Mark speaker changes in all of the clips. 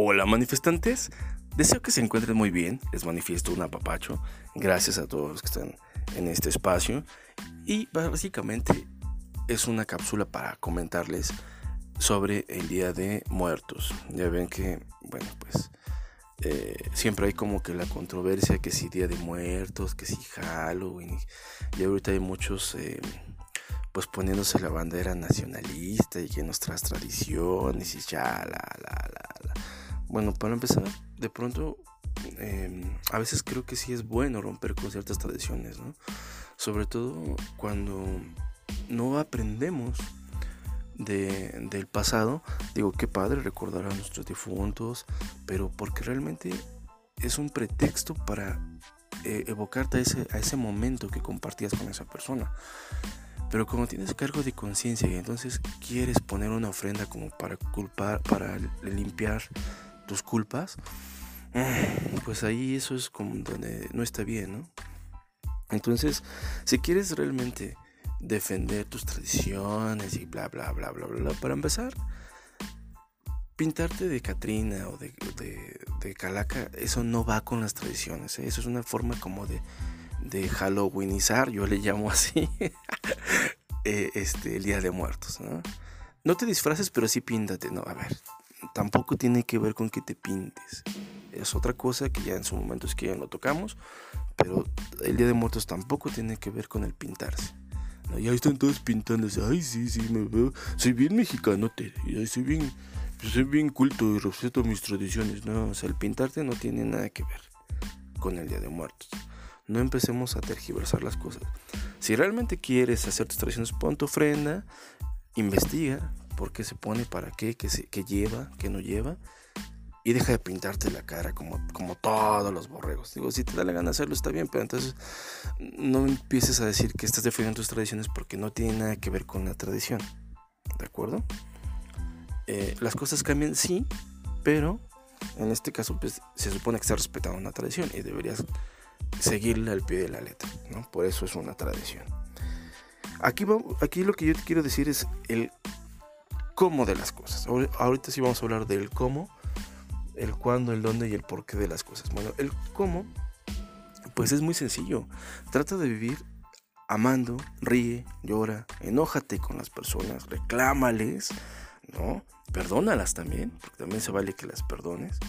Speaker 1: Hola manifestantes, deseo que se encuentren muy bien, les manifiesto un apapacho, gracias a todos los que están en este espacio. Y básicamente es una cápsula para comentarles sobre el Día de Muertos. Ya ven que, bueno, pues eh, siempre hay como que la controversia que si Día de Muertos, que si Halloween. Y ahorita hay muchos... Eh, pues poniéndose la bandera nacionalista y que nuestras tradiciones y ya, la, la, la, Bueno, para empezar, de pronto, em, a veces creo que sí es bueno romper con ciertas tradiciones, ¿no? Sobre todo cuando no aprendemos de, del pasado. Digo, qué padre recordar a nuestros difuntos, pero porque realmente es un pretexto para eh, evocarte a ese, a ese momento que compartías con esa persona. Pero como tienes cargo de conciencia y entonces quieres poner una ofrenda como para culpar, para limpiar tus culpas, pues ahí eso es como donde no está bien, ¿no? Entonces, si quieres realmente defender tus tradiciones y bla, bla, bla, bla, bla, para empezar, pintarte de Catrina o de, de, Calaca, eso no va con las tradiciones, ¿eh? eso es una forma como de de Halloweenizar, yo le llamo así, eh, este, el Día de Muertos. ¿no? no te disfraces, pero sí píntate. No, a ver, tampoco tiene que ver con que te pintes. Es otra cosa que ya en su momento es que ya lo tocamos, pero el Día de Muertos tampoco tiene que ver con el pintarse. ¿no? Están todos pintándose. Ay, sí, sí, me veo. Soy bien mexicano, te, soy bien, pues, soy bien culto y respeto mis tradiciones. No, o sea, el pintarte no tiene nada que ver con el Día de Muertos no empecemos a tergiversar las cosas. Si realmente quieres hacer tus tradiciones, pon tu ofrenda, investiga por qué se pone, para qué, qué, se, qué lleva, qué no lleva, y deja de pintarte la cara como, como todos los borregos. Digo, si te da la gana hacerlo, está bien, pero entonces no empieces a decir que estás defendiendo tus tradiciones porque no tiene nada que ver con la tradición. ¿De acuerdo? Eh, las cosas cambian, sí, pero en este caso pues, se supone que está respetando una tradición y deberías seguirle al pie de la letra, ¿no? Por eso es una tradición. Aquí, aquí lo que yo te quiero decir es el cómo de las cosas. Ahorita sí vamos a hablar del cómo, el cuándo, el dónde y el porqué de las cosas. Bueno, el cómo, pues es muy sencillo. Trata de vivir amando, ríe, llora, enójate con las personas, reclámales, ¿no? Perdónalas también, porque también se vale que las perdones.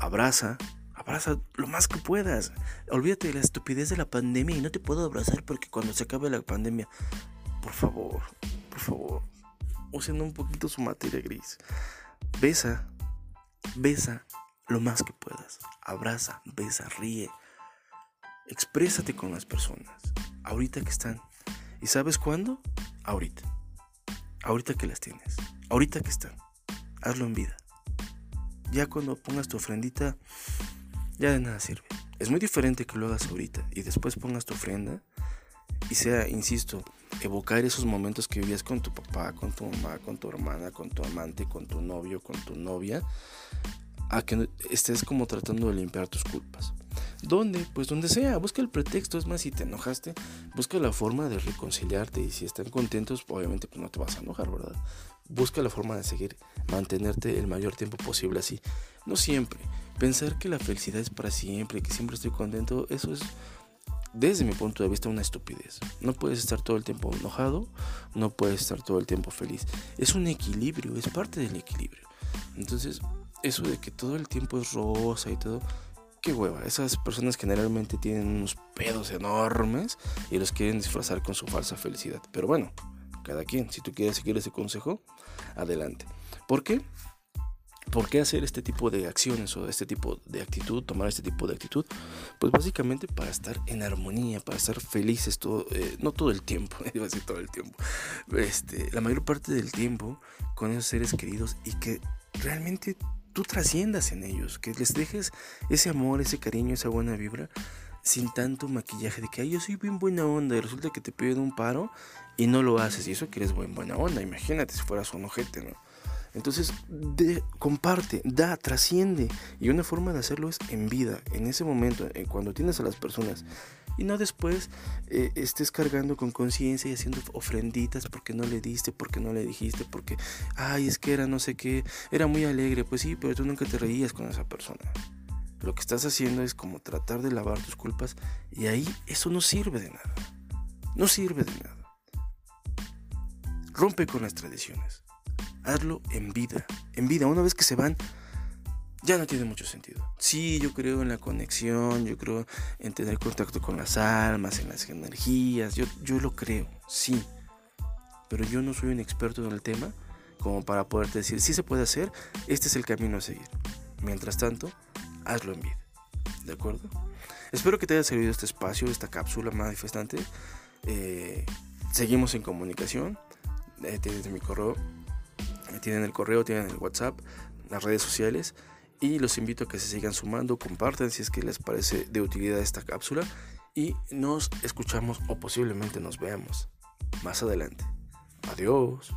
Speaker 1: Abraza, Abraza lo más que puedas. Olvídate de la estupidez de la pandemia y no te puedo abrazar porque cuando se acabe la pandemia, por favor, por favor, usen un poquito su materia gris. Besa, besa lo más que puedas. Abraza, besa, ríe. Exprésate con las personas. Ahorita que están. ¿Y sabes cuándo? Ahorita. Ahorita que las tienes. Ahorita que están. Hazlo en vida. Ya cuando pongas tu ofrendita, ya de nada sirve. Es muy diferente que lo hagas ahorita y después pongas tu ofrenda y sea, insisto, evocar esos momentos que vivías con tu papá, con tu mamá, con tu hermana, con tu amante, con tu novio, con tu novia, a que estés como tratando de limpiar tus culpas. ¿Dónde? Pues donde sea, busca el pretexto, es más, si te enojaste, busca la forma de reconciliarte y si están contentos, obviamente pues no te vas a enojar, ¿verdad? Busca la forma de seguir, mantenerte el mayor tiempo posible así. No siempre. Pensar que la felicidad es para siempre, que siempre estoy contento, eso es, desde mi punto de vista, una estupidez. No puedes estar todo el tiempo enojado, no puedes estar todo el tiempo feliz. Es un equilibrio, es parte del equilibrio. Entonces, eso de que todo el tiempo es rosa y todo, qué hueva. Esas personas generalmente tienen unos pedos enormes y los quieren disfrazar con su falsa felicidad. Pero bueno, cada quien. Si tú quieres seguir ese consejo, adelante. ¿Por qué? ¿Por qué hacer este tipo de acciones o este tipo de actitud, tomar este tipo de actitud? Pues básicamente para estar en armonía, para estar felices todo, eh, no todo el tiempo, iba a decir todo el tiempo, este, la mayor parte del tiempo con esos seres queridos y que realmente tú trasciendas en ellos, que les dejes ese amor, ese cariño, esa buena vibra sin tanto maquillaje de que Ay, yo soy bien buena onda y resulta que te piden un paro y no lo haces y eso que eres buen buena onda, imagínate si fueras un ojete, ¿no? Entonces, de, comparte, da, trasciende. Y una forma de hacerlo es en vida, en ese momento, cuando tienes a las personas y no después eh, estés cargando con conciencia y haciendo ofrenditas porque no le diste, porque no le dijiste, porque, ay, es que era no sé qué, era muy alegre, pues sí, pero tú nunca te reías con esa persona. Lo que estás haciendo es como tratar de lavar tus culpas y ahí eso no sirve de nada. No sirve de nada. Rompe con las tradiciones. Hazlo en vida. En vida. Una vez que se van, ya no tiene mucho sentido. Sí, yo creo en la conexión, yo creo en tener contacto con las almas, en las energías, yo, yo lo creo, sí. Pero yo no soy un experto en el tema como para poderte decir, si se puede hacer, este es el camino a seguir. Mientras tanto, hazlo en vida. ¿De acuerdo? Espero que te haya servido este espacio, esta cápsula manifestante. Eh, seguimos en comunicación. Eh, tienen mi correo, tienen el correo, tienen el WhatsApp, las redes sociales y los invito a que se sigan sumando, compartan si es que les parece de utilidad esta cápsula y nos escuchamos o posiblemente nos veamos más adelante. Adiós.